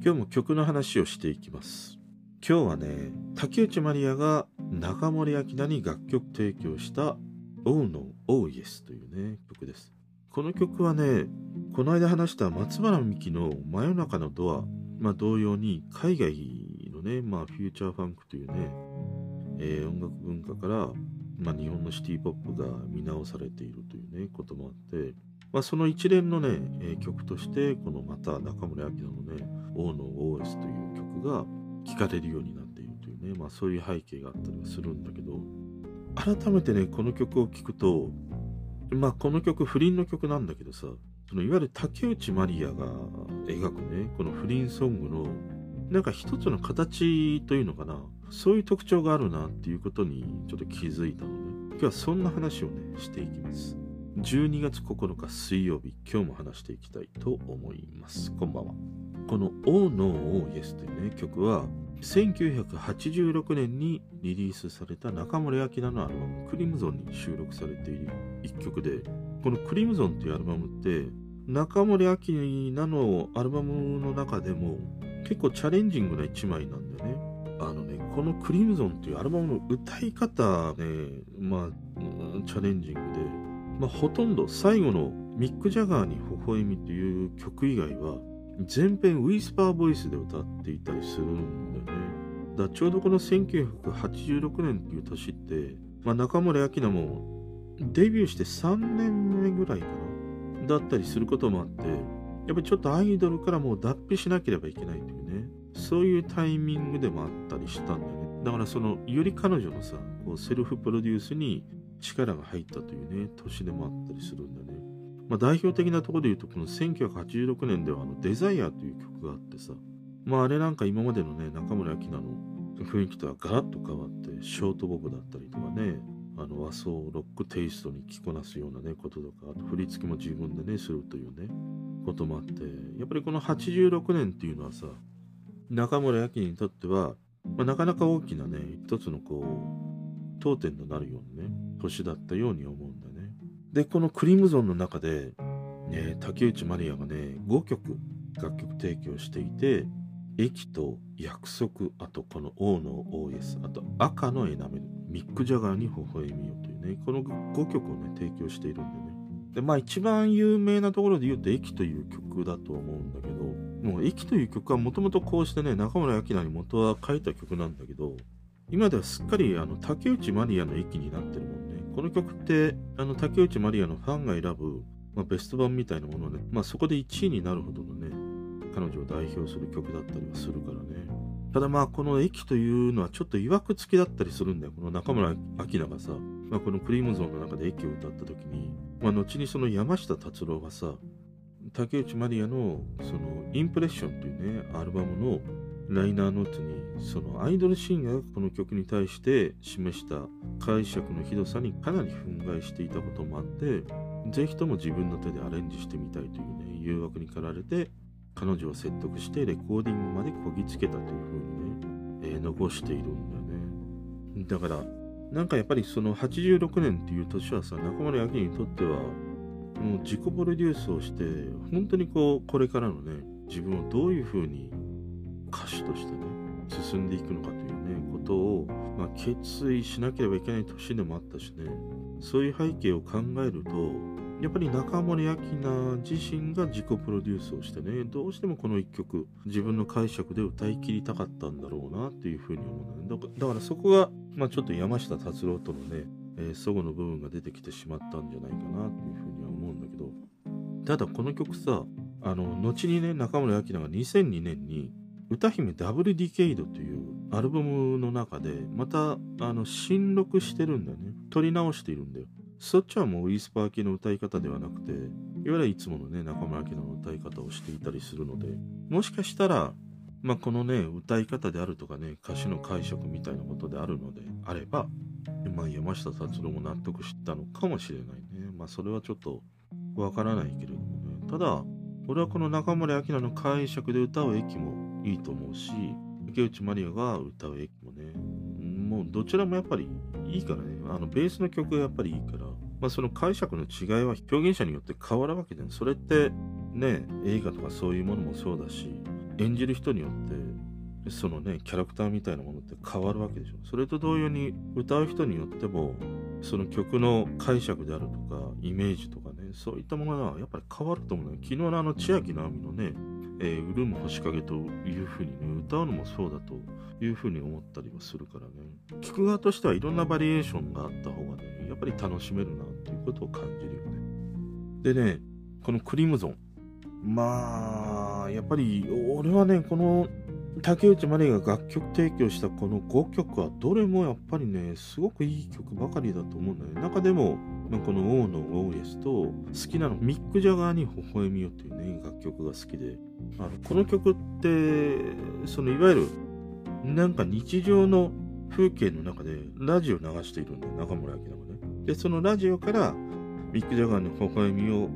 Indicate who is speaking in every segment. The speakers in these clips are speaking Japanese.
Speaker 1: 今日も曲の話をしていきます。今日はね竹内まりやが中森明菜に楽曲提供した「Oh No Oh Yes」というね曲です。この曲はねこの間話した松原美樹の「真夜中のドア」まあ、同様に海外のね、まあ、フューチャーファンクというね、えー、音楽文化から、まあ、日本のシティポップが見直されているというねこともあって、まあ、その一連のね、えー、曲としてこのまた中森明菜のね「王の OS」という曲が聴かれるようになっているというね、まあ、そういう背景があったりはするんだけど改めてねこの曲を聴くとまあこの曲不倫の曲なんだけどさそのいわゆる竹内まりやが描くねこの不倫ソングのなんか一つの形というのかなそういう特徴があるなっていうことにちょっと気づいたので、今日はそんな話をねしていきます。12月9日水曜日今日も話していきたいと思いますこんばんはこの「Oh No Oh Yes」というね曲は1986年にリリースされた中森明菜のアルバム「クリムゾン」に収録されている一曲でこの「クリムゾン」というアルバムって中森明菜のアルバムの中でも結構チャレンジングな一枚なんだよね。あのね、このクリムゾンっていうアルバムの歌い方ね、まあ、チャレンジングで、まあ、ほとんど最後のミック・ジャガーに微笑みという曲以外は、全編ウィスパーボイスで歌っていたりするんだよね。だちょうどこの1986年っていう年って、まあ、中森明菜もデビューして3年目ぐらいかなだったりすることもあって、やっぱりちょっとアイドルからもう脱皮しなければいけないというね、そういうタイミングでもあったりしたんだよね。だからその、より彼女のさ、こうセルフプロデュースに力が入ったというね、年でもあったりするんだね。まあ、代表的なところで言うと、この1986年ではあのデザイアという曲があってさ、まああれなんか今までのね、中村明菜の雰囲気とはガラッと変わって、ショートボブだったりとかね、あの和装ロックテイストに着こなすようなね、こととか、あと振り付けも自分でね、するというね、こともあって、やっぱりこの86年っていうのはさ、中村明菜にとっては、まあ、なかなか大きなね、一つのこう、当点となるようなね、年だったように思うんだね。で、このクリムゾンの中で、ね、竹内まりやがね、5曲楽曲提供していて、駅と約束、あとこの王の OS、あと赤のエナメル、ミック・ジャガーに微笑みよというね、この5曲をね、提供しているんでね。で、まあ一番有名なところで言うと、駅という曲だと思うんだけど、もう駅という曲はもともとこうしてね、中村明菜に元は書いた曲なんだけど、今ではすっかりあの竹内まりやの駅になってるもん。この曲ってあの竹内まりやのファンが選ぶ、まあ、ベスト版みたいなものね、まあそこで1位になるほどのね、彼女を代表する曲だったりはするからね。ただまあこの駅というのはちょっと曰く付きだったりするんだよ。この中村明菜がさ、まあ、このクリームゾーンの中で駅を歌った時に、まあ、後にその山下達郎がさ、竹内まりやのそのインプレッションというね、アルバムのライナーノーツに、そのアイドルシーンがこの曲に対して示した解釈のひどさにかなり憤慨していたこともあって、ぜひとも自分の手でアレンジしてみたいというね、誘惑に駆られて、彼女を説得してレコーディングまでこぎつけたというふうにね、えー、残しているんだよね。だから、なんかやっぱりその86年っていう年はさ、中村明にとっては、もう自己プロデュースをして、本当にこう、これからのね、自分をどういうふうに歌手としてね、進んでいくのかというね、ことを、まあ、決意しなければいけない年でもあったしね、そういう背景を考えると、やっぱり中森明菜自身が自己プロデュースをしてね、どうしてもこの一曲、自分の解釈で歌い切りたかったんだろうなっていうふうに思うんだね。だからそこが、まあちょっと山下達郎とのね、えー、祖母の部分が出てきてしまったんじゃないかなっていうふうには思うんだけど、ただこの曲さ、あの、後にね、中森明菜が2002年に、歌姫ダブルディケイドというアルバムの中で、また、あの、新録してるんだよね。撮り直しているんだよ。そっちはもうウィスパー系の歌い方ではなくて、いわゆるいつものね、中村明の歌い方をしていたりするので、もしかしたら、まあ、このね、歌い方であるとかね、歌詞の解釈みたいなことであるのであれば、まあ、山下達郎も納得したのかもしれないね。まあ、それはちょっとわからないけれどもね。ただ、俺はこの中森明菜の解釈で歌う駅もいいと思うし、池内まりやが歌う駅もね、もうどちらもやっぱりいいからね。あの、ベースの曲がやっぱりいいから、まあその解釈の違いは表現者によって変わるわけで、それってね、映画とかそういうものもそうだし、演じる人によってそのねキャラクターみたいなものって変わるわけでしょ。それと同様に歌う人によってもその曲の解釈であるとかイメージとかねそういったものがやっぱり変わると思うのよ。昨日のあの千秋直美のねえー、潤む星影というふうにね、歌うのもそうだというふうに思ったりはするからね、聴く側としてはいろんなバリエーションがあった方がね、やっぱり楽しめるなっていうことを感じるよね。でね、このクリムゾン。まあ、やっぱり俺はね、この竹内まりが楽曲提供したこの5曲はどれもやっぱりね、すごくいい曲ばかりだと思うんだよね。中でも、まあ、この王のオーエスと好きなのミック・ジャガーに微笑みよっていうね、楽曲が好きで、あのこの曲って、そのいわゆるなんか日常の風景の中でラジオ流しているんだよ、中村明菜がね。で、そのラジオからミック・ジャガーの微笑みを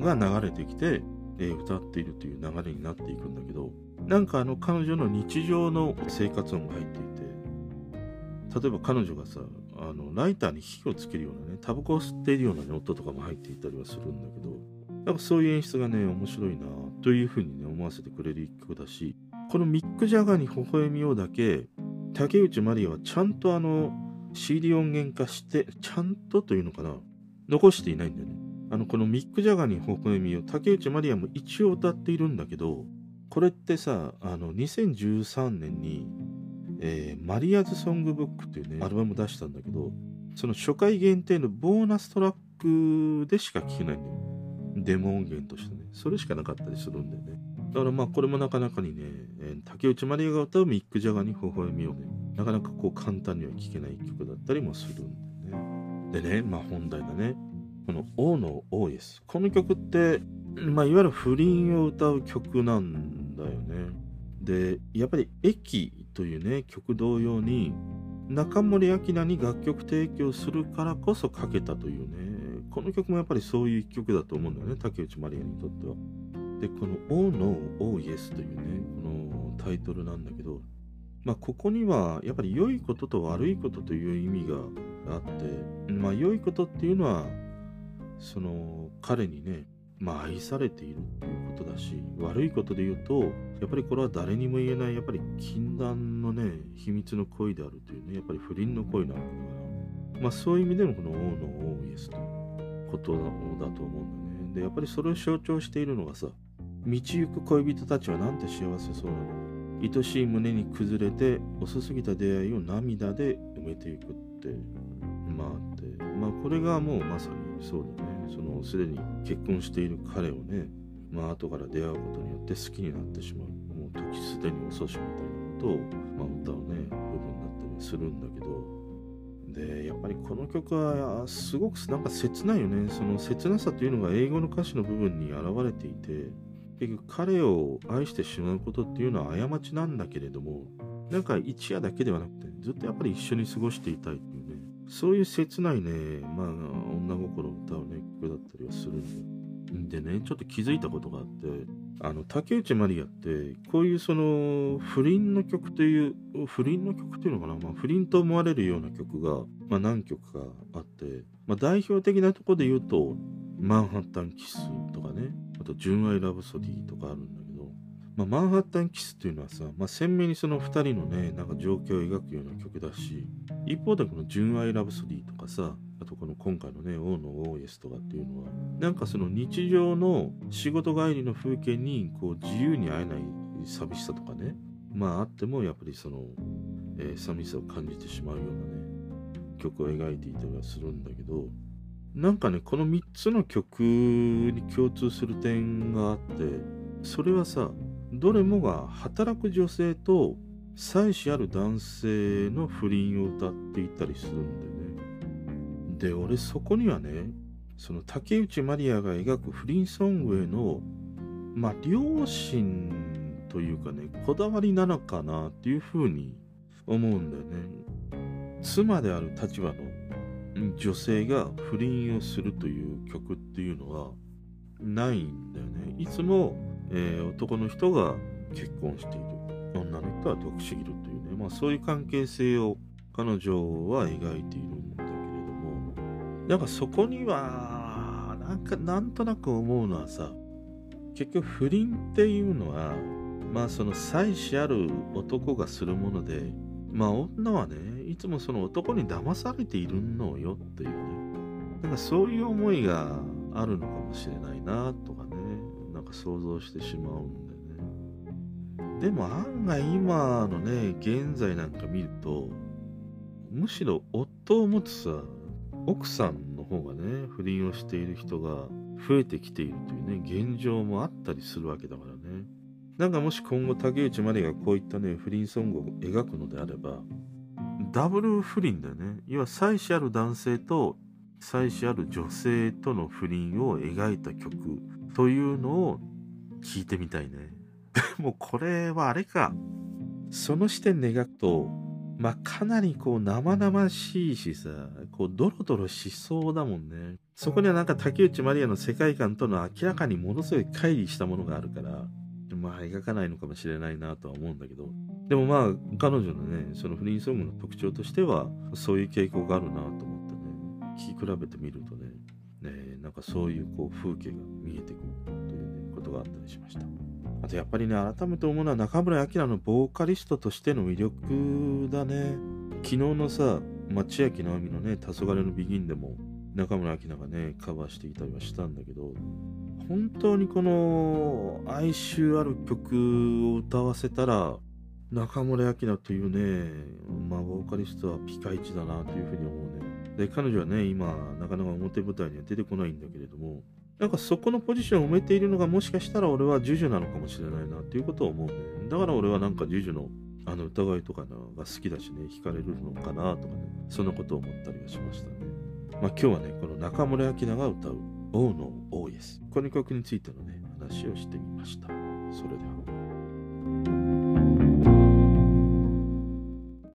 Speaker 1: が流れてきて、え、歌っているという流れになっていくんだけど、なんかあの彼女の日常の生活音が入っていて、例えば彼女がさ、あのライターに火をつけるようなね、タバコを吸っているような、ね、音とかも入っていたりはするんだけど、やっぱそういう演出がね、面白いなというふうにね、思わせてくれる一曲だし、このミック・ジャガーに微笑みようだけ、竹内まりやはちゃんとあの CD 音源化して、ちゃんとというのかな、残していないんだよね。あの、このミック・ジャガーに微笑みを竹内まりやも一応歌っているんだけど、これってさ、あの、2013年に、えー、マリアズ・ソングブックっていうね、アルバム出したんだけど、その初回限定のボーナストラックでしか聴けないんだよ。デモ音源としてね。それしかなかったりするんだよね。だからまあこれもなかなかにね、えー、竹内まりやが歌うミック・ジャガーに微笑みをね、なかなかこう簡単には聴けない曲だったりもするんだよね。でね、まあ本題だね。この王の OS。この曲って、まあいわゆる不倫を歌う曲なんだよね。で、やっぱり駅というね、曲同様に、中森明菜に楽曲提供するからこそ書けたというね、この曲もやっぱりそういう曲だと思うんだよね、竹内まりやにとっては。で、この Oh No, Oh Yes というね、このタイトルなんだけど、まあ、ここにはやっぱり良いことと悪いことという意味があって、まあ、良いことっていうのは、その彼にね、まあ、愛されているっていうことだし、悪いことで言うと、やっぱりこれは誰にも言えない、やっぱり禁断のね、秘密の恋であるというね、やっぱり不倫の恋なわけだから、まあそういう意味でのこの王の王イエスということだと思うんだね。で、やっぱりそれを象徴しているのがさ、道行く恋人たちはなんて幸せそうなの。愛しい胸に崩れて遅すぎた出会いを涙で埋めていくってまああってまあこれがもうまさにそうだねそのすでに結婚している彼をねまあ後から出会うことによって好きになってしまう。もう時すでに遅しみたいなことを、まあ、歌うね部分だったりするんだけど。でやっぱりこの曲はすごくなんか切ないよね。その切なさというのが英語の歌詞の部分に表れていて結局彼を愛してしまうことっていうのは過ちなんだけれどもなんか一夜だけではなくてずっとやっぱり一緒に過ごしていたいっていうね。そういう切ないね。まあ女心を歌うね曲だったりはするんで。でねちょっと気づいたことがあってあの竹内まりやってこういうその不倫の曲という不倫の曲というのかな、まあ、不倫と思われるような曲が、まあ、何曲かあって、まあ、代表的なとこで言うと「マンハッタンキス」とかねあと「純愛ラブソディ」とかあるんだけど、ま、マンハッタンキスっていうのはさ、ま、鮮明にその2人のねなんか状況を描くような曲だし一方でこの「純愛ラブソディ」とかさあとこの今回のね、王のオーエスとかっていうのは、なんかその日常の仕事帰りの風景にこう自由に会えない寂しさとかね、まああってもやっぱりその、えー、寂しさを感じてしまうようなね、曲を描いていたりはするんだけど、なんかね、この3つの曲に共通する点があって、それはさ、どれもが働く女性と妻子ある男性の不倫を歌っていたりするんだよね。で俺そこにはねその竹内まりやが描く不倫ソングへのまあ良心というかねこだわりなのかなっていうふうに思うんだよね。妻である立場の女性が不倫をするという曲っていうのはないんだよね。いつも、えー、男の人が結婚している。女の人は独身いるというね。まあそういう関係性を彼女は描いているんだなんかそこには、なんかなんとなく思うのはさ、結局不倫っていうのは、まあその妻子ある男がするものでまあ女はねいつもその男に騙されているのよっていうね。なんかそういう思いがあるのかもしれないなとかね。なんか想像してしまうんでね。でも案外今のね現在なんか見るとむしろ夫を持つさ奥さんの方がね不倫をしている人が増えてきているというね現状もあったりするわけだからね。なんかもし今後竹内まりがこういったね不倫ソングを描くのであればダブル不倫だよね。要は妻子ある男性と妻子ある女性との不倫を描いた曲というのを聞いてみたいね。で もこれはあれか。その視点で描くとまあ、かなりこう生々しいしさ、こうドロドロしそうだもんね。そこにはなんか竹内まりやの世界観との明らかにものすごい乖離したものがあるから、まあ描かないのかもしれないなとは思うんだけど。でもまあ彼女のね、そのフリーソングの特徴としては、そういう傾向があるなと思ってね、聞き比べてみるとね、ねなんかそういうこう風景が見えてくるという、ね、ことがあったりしました。あとやっぱりね、改めて思うのは中村晃のボーカリストとしての魅力だね。昨日のさ、まあ、千秋直美のね、黄昏のビギンでも中村晃がね、カバーしていたりはしたんだけど、本当にこの哀愁ある曲を歌わせたら、中村晃奈というね、まあ、ボーカリストはピカイチだなというふうに思うね。で、彼女はね、今、なかなか表舞台には出てこないんだけれども、なんかそこのポジションを埋めているのがもしかしたら俺はジュジュなのかもしれないなっていうことを思うね。だから俺はなんかジュジュのあの疑いとかのが好きだしね、惹かれるのかなとかね、そんなことを思ったりはしましたね。まあ今日はね、この中村明菜が歌う王の王イエス。この曲についてのね、話をしてみました。それでは。